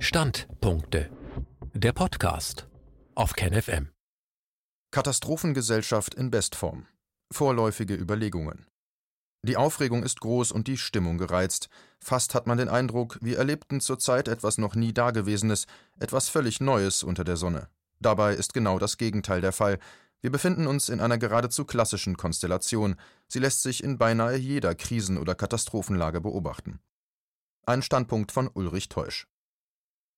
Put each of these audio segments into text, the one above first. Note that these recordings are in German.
Standpunkte. Der Podcast auf KenFM. Katastrophengesellschaft in Bestform. Vorläufige Überlegungen. Die Aufregung ist groß und die Stimmung gereizt. Fast hat man den Eindruck, wir erlebten zurzeit etwas noch nie Dagewesenes, etwas völlig Neues unter der Sonne. Dabei ist genau das Gegenteil der Fall. Wir befinden uns in einer geradezu klassischen Konstellation. Sie lässt sich in beinahe jeder Krisen- oder Katastrophenlage beobachten. Ein Standpunkt von Ulrich Teusch.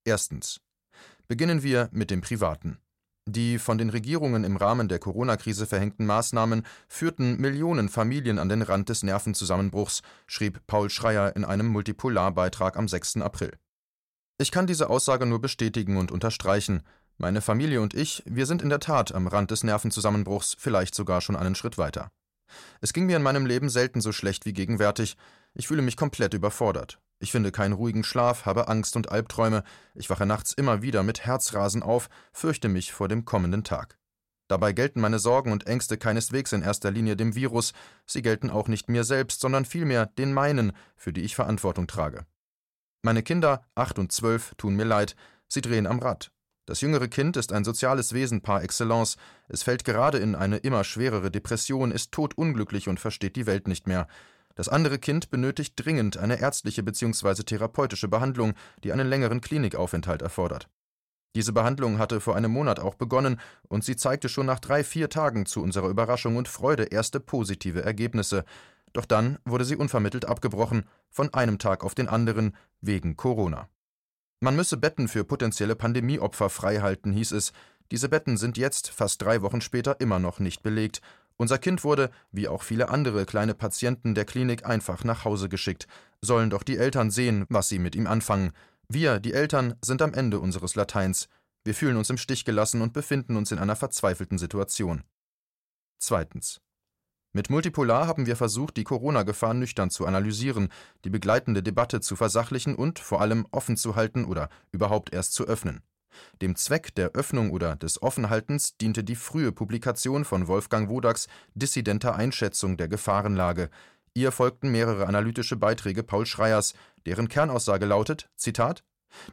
Erstens. Beginnen wir mit dem Privaten. Die von den Regierungen im Rahmen der Corona-Krise verhängten Maßnahmen führten Millionen Familien an den Rand des Nervenzusammenbruchs, schrieb Paul Schreier in einem Multipolarbeitrag am 6. April. Ich kann diese Aussage nur bestätigen und unterstreichen. Meine Familie und ich, wir sind in der Tat am Rand des Nervenzusammenbruchs, vielleicht sogar schon einen Schritt weiter. Es ging mir in meinem Leben selten so schlecht wie gegenwärtig. Ich fühle mich komplett überfordert. Ich finde keinen ruhigen Schlaf, habe Angst und Albträume, ich wache nachts immer wieder mit Herzrasen auf, fürchte mich vor dem kommenden Tag. Dabei gelten meine Sorgen und Ängste keineswegs in erster Linie dem Virus, sie gelten auch nicht mir selbst, sondern vielmehr den meinen, für die ich Verantwortung trage. Meine Kinder, acht und zwölf, tun mir leid, sie drehen am Rad. Das jüngere Kind ist ein soziales Wesen par excellence, es fällt gerade in eine immer schwerere Depression, ist todunglücklich und versteht die Welt nicht mehr. Das andere Kind benötigt dringend eine ärztliche bzw. therapeutische Behandlung, die einen längeren Klinikaufenthalt erfordert. Diese Behandlung hatte vor einem Monat auch begonnen, und sie zeigte schon nach drei, vier Tagen zu unserer Überraschung und Freude erste positive Ergebnisse. Doch dann wurde sie unvermittelt abgebrochen, von einem Tag auf den anderen, wegen Corona. Man müsse Betten für potenzielle Pandemieopfer freihalten, hieß es. Diese Betten sind jetzt, fast drei Wochen später, immer noch nicht belegt, unser Kind wurde, wie auch viele andere kleine Patienten der Klinik, einfach nach Hause geschickt. Sollen doch die Eltern sehen, was sie mit ihm anfangen. Wir, die Eltern, sind am Ende unseres Lateins. Wir fühlen uns im Stich gelassen und befinden uns in einer verzweifelten Situation. Zweitens. Mit Multipolar haben wir versucht, die Corona-Gefahr nüchtern zu analysieren, die begleitende Debatte zu versachlichen und vor allem offen zu halten oder überhaupt erst zu öffnen. Dem Zweck der Öffnung oder des Offenhaltens diente die frühe Publikation von Wolfgang Wodacks Dissidenter Einschätzung der Gefahrenlage. Ihr folgten mehrere analytische Beiträge Paul Schreiers, deren Kernaussage lautet: Zitat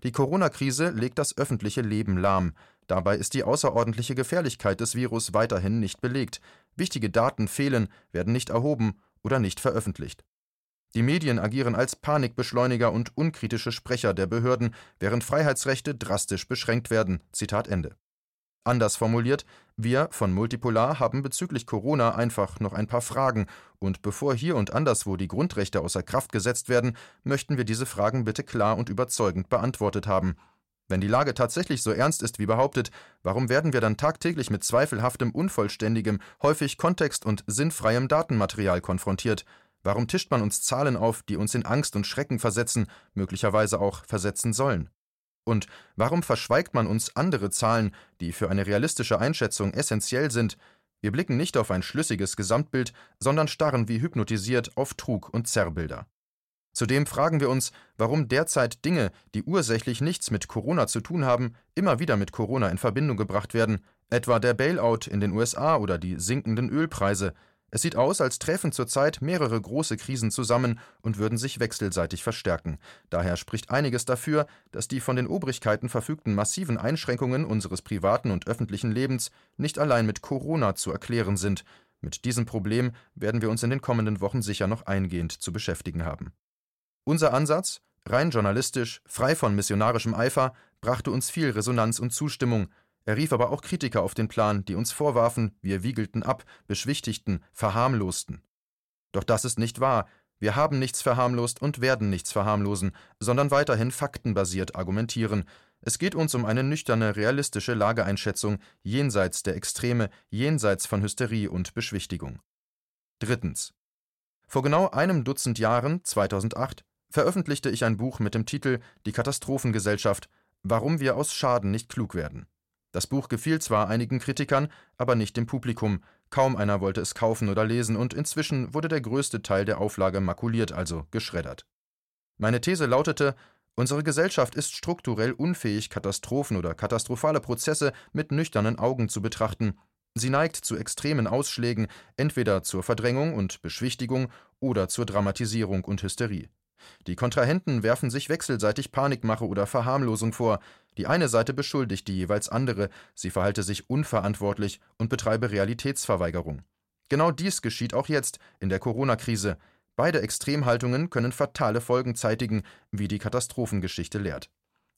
Die Corona-Krise legt das öffentliche Leben lahm. Dabei ist die außerordentliche Gefährlichkeit des Virus weiterhin nicht belegt. Wichtige Daten fehlen, werden nicht erhoben oder nicht veröffentlicht. Die Medien agieren als Panikbeschleuniger und unkritische Sprecher der Behörden, während Freiheitsrechte drastisch beschränkt werden. Zitat Ende. Anders formuliert, wir von Multipolar haben bezüglich Corona einfach noch ein paar Fragen, und bevor hier und anderswo die Grundrechte außer Kraft gesetzt werden, möchten wir diese Fragen bitte klar und überzeugend beantwortet haben. Wenn die Lage tatsächlich so ernst ist wie behauptet, warum werden wir dann tagtäglich mit zweifelhaftem, unvollständigem, häufig kontext- und sinnfreiem Datenmaterial konfrontiert? Warum tischt man uns Zahlen auf, die uns in Angst und Schrecken versetzen, möglicherweise auch versetzen sollen? Und warum verschweigt man uns andere Zahlen, die für eine realistische Einschätzung essentiell sind? Wir blicken nicht auf ein schlüssiges Gesamtbild, sondern starren wie hypnotisiert auf Trug und Zerrbilder. Zudem fragen wir uns, warum derzeit Dinge, die ursächlich nichts mit Corona zu tun haben, immer wieder mit Corona in Verbindung gebracht werden, etwa der Bailout in den USA oder die sinkenden Ölpreise, es sieht aus, als träfen zurzeit mehrere große Krisen zusammen und würden sich wechselseitig verstärken. Daher spricht einiges dafür, dass die von den Obrigkeiten verfügten massiven Einschränkungen unseres privaten und öffentlichen Lebens nicht allein mit Corona zu erklären sind. Mit diesem Problem werden wir uns in den kommenden Wochen sicher noch eingehend zu beschäftigen haben. Unser Ansatz, rein journalistisch, frei von missionarischem Eifer, brachte uns viel Resonanz und Zustimmung, er rief aber auch Kritiker auf den Plan, die uns vorwarfen, wir wiegelten ab, beschwichtigten, verharmlosten. Doch das ist nicht wahr. Wir haben nichts verharmlost und werden nichts verharmlosen, sondern weiterhin faktenbasiert argumentieren. Es geht uns um eine nüchterne, realistische Lageeinschätzung jenseits der Extreme, jenseits von Hysterie und Beschwichtigung. Drittens. Vor genau einem Dutzend Jahren, 2008, veröffentlichte ich ein Buch mit dem Titel Die Katastrophengesellschaft, warum wir aus Schaden nicht klug werden. Das Buch gefiel zwar einigen Kritikern, aber nicht dem Publikum, kaum einer wollte es kaufen oder lesen, und inzwischen wurde der größte Teil der Auflage makuliert, also geschreddert. Meine These lautete, unsere Gesellschaft ist strukturell unfähig, Katastrophen oder katastrophale Prozesse mit nüchternen Augen zu betrachten, Sie neigt zu extremen Ausschlägen, entweder zur Verdrängung und Beschwichtigung oder zur Dramatisierung und Hysterie. Die Kontrahenten werfen sich wechselseitig Panikmache oder Verharmlosung vor. Die eine Seite beschuldigt die jeweils andere, sie verhalte sich unverantwortlich und betreibe Realitätsverweigerung. Genau dies geschieht auch jetzt in der Corona-Krise. Beide Extremhaltungen können fatale Folgen zeitigen, wie die Katastrophengeschichte lehrt.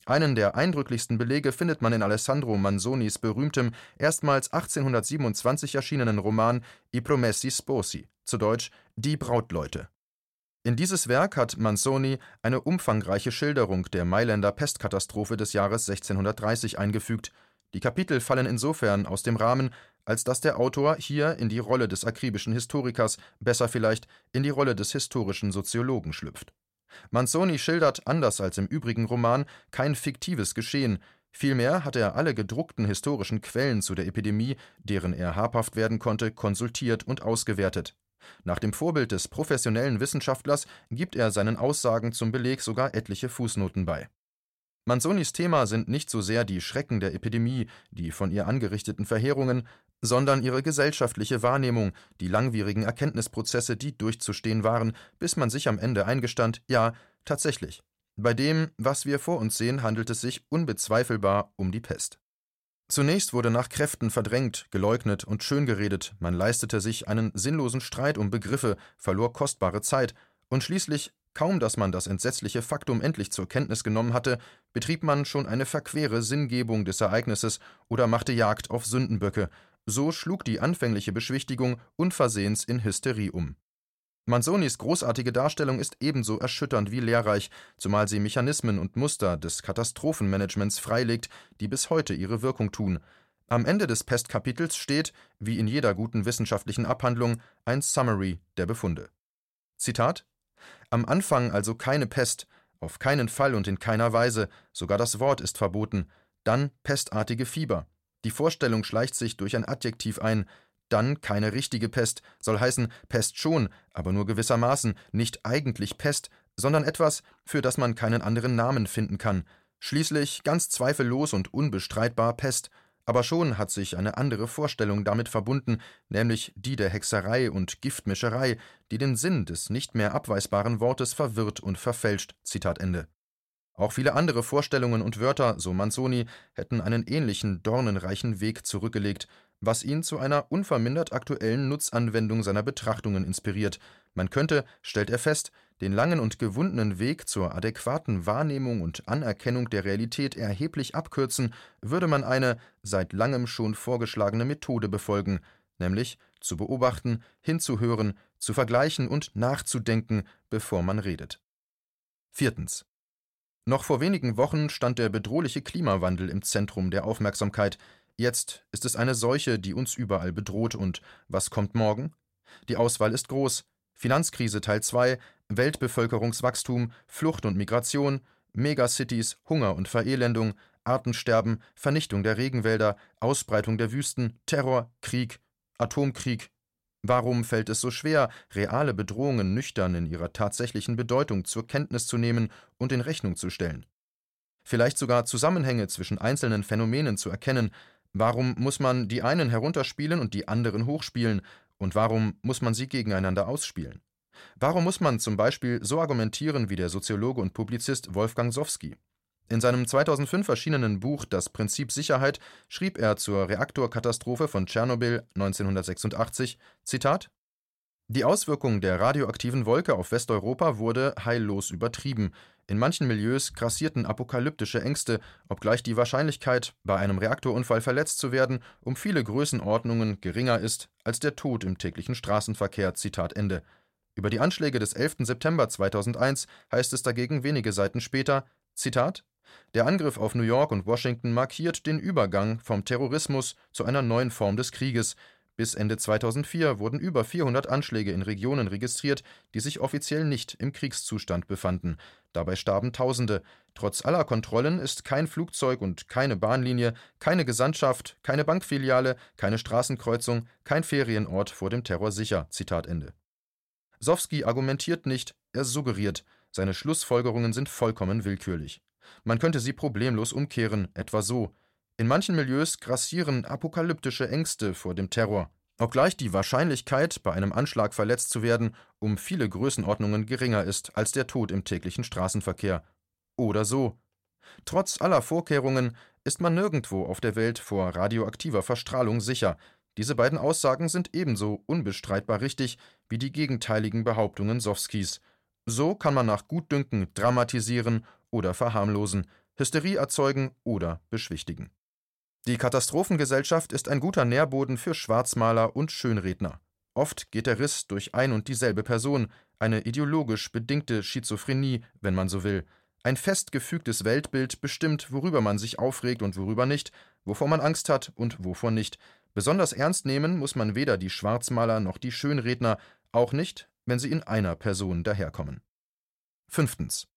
Einen der eindrücklichsten Belege findet man in Alessandro Manzonis berühmtem, erstmals 1827 erschienenen Roman I Promessi Sposi, zu Deutsch Die Brautleute. In dieses Werk hat Manzoni eine umfangreiche Schilderung der Mailänder Pestkatastrophe des Jahres 1630 eingefügt. Die Kapitel fallen insofern aus dem Rahmen, als dass der Autor hier in die Rolle des akribischen Historikers, besser vielleicht in die Rolle des historischen Soziologen schlüpft. Manzoni schildert, anders als im übrigen Roman, kein fiktives Geschehen, vielmehr hat er alle gedruckten historischen Quellen zu der Epidemie, deren er habhaft werden konnte, konsultiert und ausgewertet. Nach dem Vorbild des professionellen Wissenschaftlers gibt er seinen Aussagen zum Beleg sogar etliche Fußnoten bei. Manzonis Thema sind nicht so sehr die Schrecken der Epidemie, die von ihr angerichteten Verheerungen, sondern ihre gesellschaftliche Wahrnehmung, die langwierigen Erkenntnisprozesse, die durchzustehen waren, bis man sich am Ende eingestand, ja, tatsächlich. Bei dem, was wir vor uns sehen, handelt es sich unbezweifelbar um die Pest. Zunächst wurde nach Kräften verdrängt, geleugnet und schöngeredet, man leistete sich einen sinnlosen Streit um Begriffe, verlor kostbare Zeit, und schließlich, kaum dass man das entsetzliche Faktum endlich zur Kenntnis genommen hatte, betrieb man schon eine verquere Sinngebung des Ereignisses oder machte Jagd auf Sündenböcke, so schlug die anfängliche Beschwichtigung unversehens in Hysterie um. Manzonis großartige Darstellung ist ebenso erschütternd wie lehrreich, zumal sie Mechanismen und Muster des Katastrophenmanagements freilegt, die bis heute ihre Wirkung tun. Am Ende des Pestkapitels steht, wie in jeder guten wissenschaftlichen Abhandlung, ein Summary der Befunde. Zitat Am Anfang also keine Pest, auf keinen Fall und in keiner Weise, sogar das Wort ist verboten, dann pestartige Fieber. Die Vorstellung schleicht sich durch ein Adjektiv ein, dann keine richtige Pest, soll heißen Pest schon, aber nur gewissermaßen, nicht eigentlich Pest, sondern etwas, für das man keinen anderen Namen finden kann. Schließlich ganz zweifellos und unbestreitbar Pest, aber schon hat sich eine andere Vorstellung damit verbunden, nämlich die der Hexerei und Giftmischerei, die den Sinn des nicht mehr abweisbaren Wortes verwirrt und verfälscht. Zitat Ende. Auch viele andere Vorstellungen und Wörter, so Manzoni, hätten einen ähnlichen dornenreichen Weg zurückgelegt, was ihn zu einer unvermindert aktuellen Nutzanwendung seiner Betrachtungen inspiriert. Man könnte, stellt er fest, den langen und gewundenen Weg zur adäquaten Wahrnehmung und Anerkennung der Realität erheblich abkürzen, würde man eine seit langem schon vorgeschlagene Methode befolgen, nämlich zu beobachten, hinzuhören, zu vergleichen und nachzudenken, bevor man redet. Viertens. Noch vor wenigen Wochen stand der bedrohliche Klimawandel im Zentrum der Aufmerksamkeit, Jetzt ist es eine Seuche, die uns überall bedroht, und was kommt morgen? Die Auswahl ist groß. Finanzkrise Teil 2, Weltbevölkerungswachstum, Flucht und Migration, Megacities, Hunger und Verelendung, Artensterben, Vernichtung der Regenwälder, Ausbreitung der Wüsten, Terror, Krieg, Atomkrieg. Warum fällt es so schwer, reale Bedrohungen nüchtern in ihrer tatsächlichen Bedeutung zur Kenntnis zu nehmen und in Rechnung zu stellen? Vielleicht sogar Zusammenhänge zwischen einzelnen Phänomenen zu erkennen, Warum muss man die einen herunterspielen und die anderen hochspielen, und warum muss man sie gegeneinander ausspielen? Warum muss man zum Beispiel so argumentieren wie der Soziologe und Publizist Wolfgang Sowski? In seinem 2005 erschienenen Buch Das Prinzip Sicherheit schrieb er zur Reaktorkatastrophe von Tschernobyl 1986 Zitat Die Auswirkung der radioaktiven Wolke auf Westeuropa wurde heillos übertrieben, in manchen Milieus grassierten apokalyptische Ängste, obgleich die Wahrscheinlichkeit, bei einem Reaktorunfall verletzt zu werden, um viele Größenordnungen geringer ist als der Tod im täglichen Straßenverkehr. Zitat Ende. Über die Anschläge des 11. September 2001 heißt es dagegen wenige Seiten später: Zitat der Angriff auf New York und Washington markiert den Übergang vom Terrorismus zu einer neuen Form des Krieges, bis Ende 2004 wurden über 400 Anschläge in Regionen registriert, die sich offiziell nicht im Kriegszustand befanden. Dabei starben Tausende. Trotz aller Kontrollen ist kein Flugzeug und keine Bahnlinie, keine Gesandtschaft, keine Bankfiliale, keine Straßenkreuzung, kein Ferienort vor dem Terror sicher. Zitat Ende. Sowski argumentiert nicht, er suggeriert. Seine Schlussfolgerungen sind vollkommen willkürlich. Man könnte sie problemlos umkehren, etwa so: in manchen Milieus grassieren apokalyptische Ängste vor dem Terror. obgleich die Wahrscheinlichkeit, bei einem Anschlag verletzt zu werden, um viele Größenordnungen geringer ist als der Tod im täglichen Straßenverkehr. Oder so. Trotz aller Vorkehrungen ist man nirgendwo auf der Welt vor radioaktiver Verstrahlung sicher. Diese beiden Aussagen sind ebenso unbestreitbar richtig wie die gegenteiligen Behauptungen Sowskis. So kann man nach Gutdünken dramatisieren oder verharmlosen, Hysterie erzeugen oder beschwichtigen. Die Katastrophengesellschaft ist ein guter Nährboden für Schwarzmaler und Schönredner. Oft geht der Riss durch ein und dieselbe Person, eine ideologisch bedingte Schizophrenie, wenn man so will. Ein fest gefügtes Weltbild bestimmt, worüber man sich aufregt und worüber nicht, wovor man Angst hat und wovor nicht. Besonders ernst nehmen muss man weder die Schwarzmaler noch die Schönredner, auch nicht, wenn sie in einer Person daherkommen. Fünftens.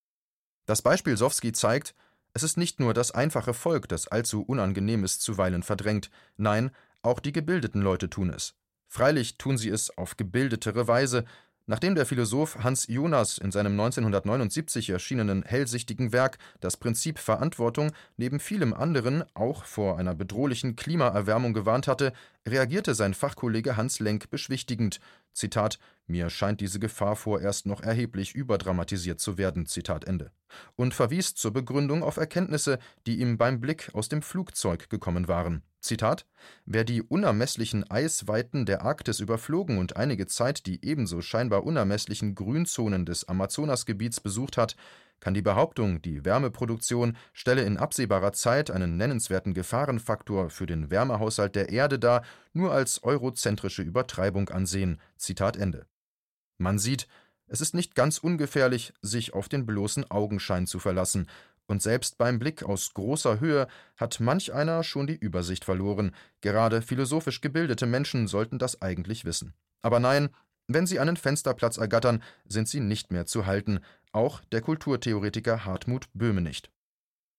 Das Beispiel Sowski zeigt, es ist nicht nur das einfache Volk, das allzu Unangenehmes zuweilen verdrängt, nein, auch die gebildeten Leute tun es. Freilich tun sie es auf gebildetere Weise, Nachdem der Philosoph Hans Jonas in seinem 1979 erschienenen hellsichtigen Werk Das Prinzip Verantwortung neben vielem anderen auch vor einer bedrohlichen Klimaerwärmung gewarnt hatte, reagierte sein Fachkollege Hans Lenk beschwichtigend: Zitat: Mir scheint diese Gefahr vorerst noch erheblich überdramatisiert zu werden. Zitat Ende. Und verwies zur Begründung auf Erkenntnisse, die ihm beim Blick aus dem Flugzeug gekommen waren Zitat: Wer die unermesslichen Eisweiten der Arktis überflogen und einige Zeit die ebenso scheinbar unermesslichen Grünzonen des Amazonasgebiets besucht hat, kann die Behauptung, die Wärmeproduktion stelle in absehbarer Zeit einen nennenswerten Gefahrenfaktor für den Wärmehaushalt der Erde dar, nur als eurozentrische Übertreibung ansehen. Zitat Ende. Man sieht, es ist nicht ganz ungefährlich, sich auf den bloßen Augenschein zu verlassen und selbst beim Blick aus großer Höhe hat manch einer schon die Übersicht verloren, gerade philosophisch gebildete Menschen sollten das eigentlich wissen. Aber nein, wenn sie einen Fensterplatz ergattern, sind sie nicht mehr zu halten, auch der Kulturtheoretiker Hartmut Böhme nicht.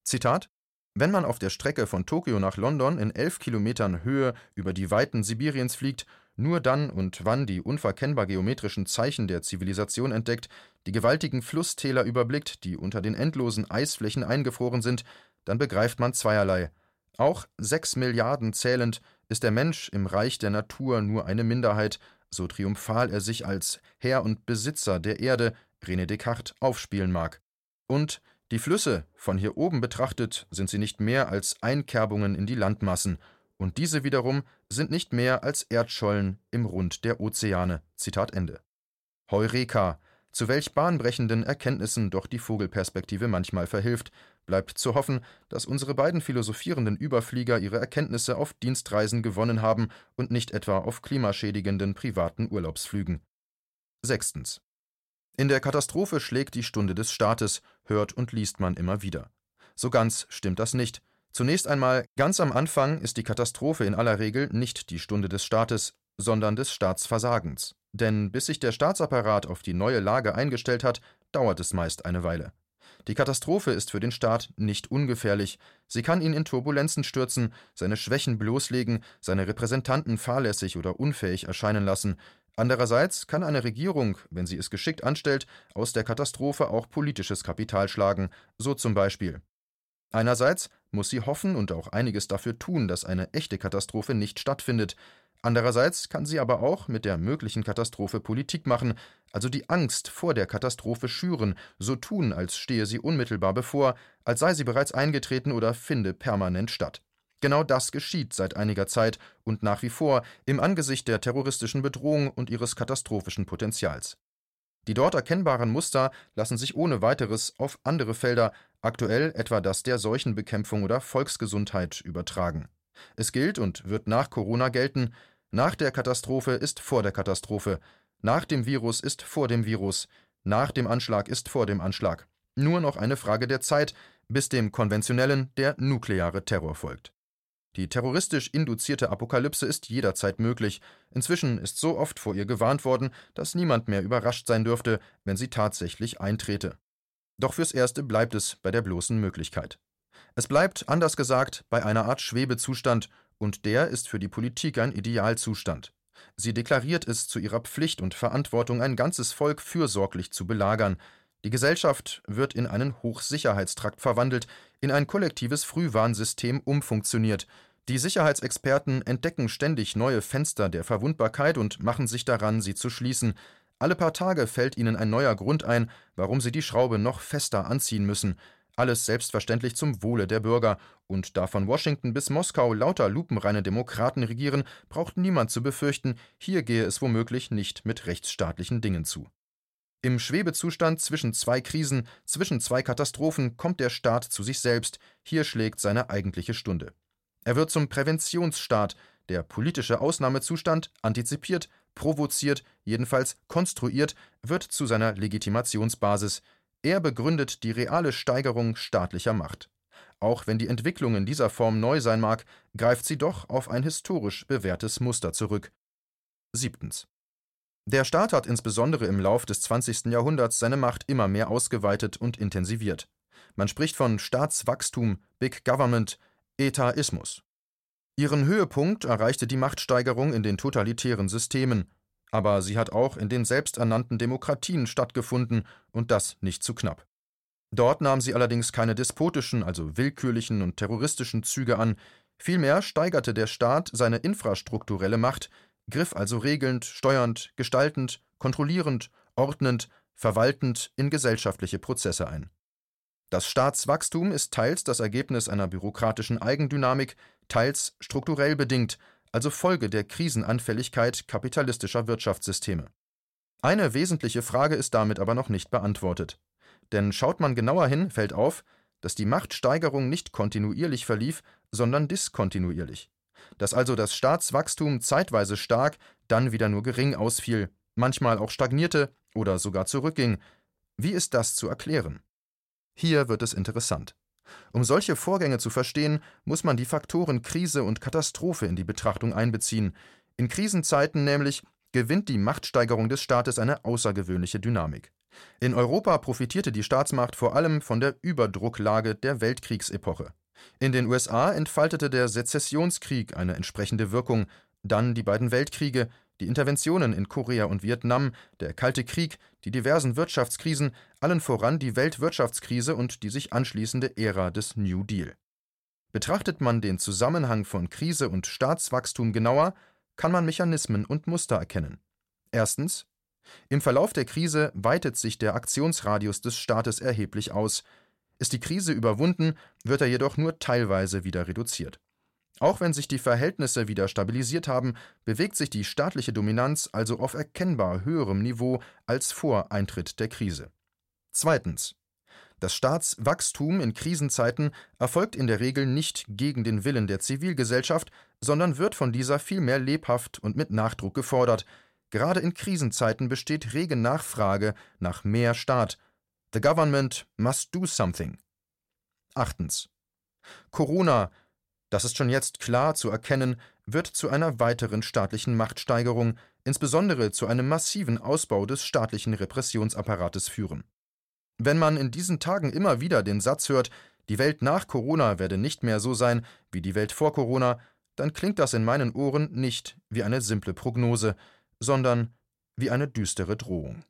Zitat wenn man auf der Strecke von Tokio nach London in elf Kilometern Höhe über die Weiten Sibiriens fliegt, nur dann und wann die unverkennbar geometrischen Zeichen der Zivilisation entdeckt, die gewaltigen Flusstäler überblickt, die unter den endlosen Eisflächen eingefroren sind, dann begreift man zweierlei. Auch sechs Milliarden zählend ist der Mensch im Reich der Natur nur eine Minderheit, so triumphal er sich als Herr und Besitzer der Erde, René Descartes, aufspielen mag. Und die Flüsse, von hier oben betrachtet, sind sie nicht mehr als Einkerbungen in die Landmassen, und diese wiederum sind nicht mehr als Erdschollen im Rund der Ozeane. Zitat Ende. Heureka! Zu welch bahnbrechenden Erkenntnissen doch die Vogelperspektive manchmal verhilft, bleibt zu hoffen, dass unsere beiden philosophierenden Überflieger ihre Erkenntnisse auf Dienstreisen gewonnen haben und nicht etwa auf klimaschädigenden privaten Urlaubsflügen. Sechstens. In der Katastrophe schlägt die Stunde des Staates, hört und liest man immer wieder. So ganz stimmt das nicht. Zunächst einmal, ganz am Anfang ist die Katastrophe in aller Regel nicht die Stunde des Staates, sondern des Staatsversagens. Denn bis sich der Staatsapparat auf die neue Lage eingestellt hat, dauert es meist eine Weile. Die Katastrophe ist für den Staat nicht ungefährlich. Sie kann ihn in Turbulenzen stürzen, seine Schwächen bloßlegen, seine Repräsentanten fahrlässig oder unfähig erscheinen lassen. Andererseits kann eine Regierung, wenn sie es geschickt anstellt, aus der Katastrophe auch politisches Kapital schlagen, so zum Beispiel Einerseits muss sie hoffen und auch einiges dafür tun, dass eine echte Katastrophe nicht stattfindet. Andererseits kann sie aber auch mit der möglichen Katastrophe Politik machen, also die Angst vor der Katastrophe schüren, so tun, als stehe sie unmittelbar bevor, als sei sie bereits eingetreten oder finde permanent statt. Genau das geschieht seit einiger Zeit und nach wie vor im Angesicht der terroristischen Bedrohung und ihres katastrophischen Potenzials. Die dort erkennbaren Muster lassen sich ohne weiteres auf andere Felder, aktuell etwa das der Seuchenbekämpfung oder Volksgesundheit, übertragen. Es gilt und wird nach Corona gelten, nach der Katastrophe ist vor der Katastrophe, nach dem Virus ist vor dem Virus, nach dem Anschlag ist vor dem Anschlag. Nur noch eine Frage der Zeit, bis dem konventionellen der nukleare Terror folgt. Die terroristisch induzierte Apokalypse ist jederzeit möglich. Inzwischen ist so oft vor ihr gewarnt worden, dass niemand mehr überrascht sein dürfte, wenn sie tatsächlich eintrete. Doch fürs Erste bleibt es bei der bloßen Möglichkeit. Es bleibt, anders gesagt, bei einer Art Schwebezustand, und der ist für die Politik ein Idealzustand. Sie deklariert es zu ihrer Pflicht und Verantwortung, ein ganzes Volk fürsorglich zu belagern, die Gesellschaft wird in einen Hochsicherheitstrakt verwandelt, in ein kollektives Frühwarnsystem umfunktioniert. Die Sicherheitsexperten entdecken ständig neue Fenster der Verwundbarkeit und machen sich daran, sie zu schließen. Alle paar Tage fällt ihnen ein neuer Grund ein, warum sie die Schraube noch fester anziehen müssen. Alles selbstverständlich zum Wohle der Bürger. Und da von Washington bis Moskau lauter lupenreine Demokraten regieren, braucht niemand zu befürchten, hier gehe es womöglich nicht mit rechtsstaatlichen Dingen zu. Im Schwebezustand zwischen zwei Krisen, zwischen zwei Katastrophen kommt der Staat zu sich selbst, hier schlägt seine eigentliche Stunde. Er wird zum Präventionsstaat, der politische Ausnahmezustand antizipiert, provoziert, jedenfalls konstruiert, wird zu seiner Legitimationsbasis. Er begründet die reale Steigerung staatlicher Macht. Auch wenn die Entwicklung in dieser Form neu sein mag, greift sie doch auf ein historisch bewährtes Muster zurück. Siebtens. Der Staat hat insbesondere im Lauf des 20. Jahrhunderts seine Macht immer mehr ausgeweitet und intensiviert. Man spricht von Staatswachstum, Big Government, Etaismus. Ihren Höhepunkt erreichte die Machtsteigerung in den totalitären Systemen, aber sie hat auch in den selbsternannten Demokratien stattgefunden und das nicht zu knapp. Dort nahm sie allerdings keine despotischen, also willkürlichen und terroristischen Züge an, vielmehr steigerte der Staat seine infrastrukturelle Macht, griff also regelnd, steuernd, gestaltend, kontrollierend, ordnend, verwaltend in gesellschaftliche Prozesse ein. Das Staatswachstum ist teils das Ergebnis einer bürokratischen Eigendynamik, teils strukturell bedingt, also Folge der Krisenanfälligkeit kapitalistischer Wirtschaftssysteme. Eine wesentliche Frage ist damit aber noch nicht beantwortet. Denn schaut man genauer hin, fällt auf, dass die Machtsteigerung nicht kontinuierlich verlief, sondern diskontinuierlich. Dass also das Staatswachstum zeitweise stark, dann wieder nur gering ausfiel, manchmal auch stagnierte oder sogar zurückging. Wie ist das zu erklären? Hier wird es interessant. Um solche Vorgänge zu verstehen, muss man die Faktoren Krise und Katastrophe in die Betrachtung einbeziehen. In Krisenzeiten nämlich gewinnt die Machtsteigerung des Staates eine außergewöhnliche Dynamik. In Europa profitierte die Staatsmacht vor allem von der Überdrucklage der Weltkriegsepoche. In den USA entfaltete der Sezessionskrieg eine entsprechende Wirkung, dann die beiden Weltkriege, die Interventionen in Korea und Vietnam, der Kalte Krieg, die diversen Wirtschaftskrisen, allen voran die Weltwirtschaftskrise und die sich anschließende Ära des New Deal. Betrachtet man den Zusammenhang von Krise und Staatswachstum genauer, kann man Mechanismen und Muster erkennen. Erstens im Verlauf der Krise weitet sich der Aktionsradius des Staates erheblich aus. Ist die Krise überwunden, wird er jedoch nur teilweise wieder reduziert. Auch wenn sich die Verhältnisse wieder stabilisiert haben, bewegt sich die staatliche Dominanz also auf erkennbar höherem Niveau als vor Eintritt der Krise. Zweitens. Das Staatswachstum in Krisenzeiten erfolgt in der Regel nicht gegen den Willen der Zivilgesellschaft, sondern wird von dieser vielmehr lebhaft und mit Nachdruck gefordert. Gerade in Krisenzeiten besteht rege Nachfrage nach mehr Staat. The government must do something. Achtens. Corona das ist schon jetzt klar zu erkennen, wird zu einer weiteren staatlichen Machtsteigerung, insbesondere zu einem massiven Ausbau des staatlichen Repressionsapparates führen. Wenn man in diesen Tagen immer wieder den Satz hört, die Welt nach Corona werde nicht mehr so sein wie die Welt vor Corona, dann klingt das in meinen Ohren nicht wie eine simple Prognose, sondern wie eine düstere Drohung.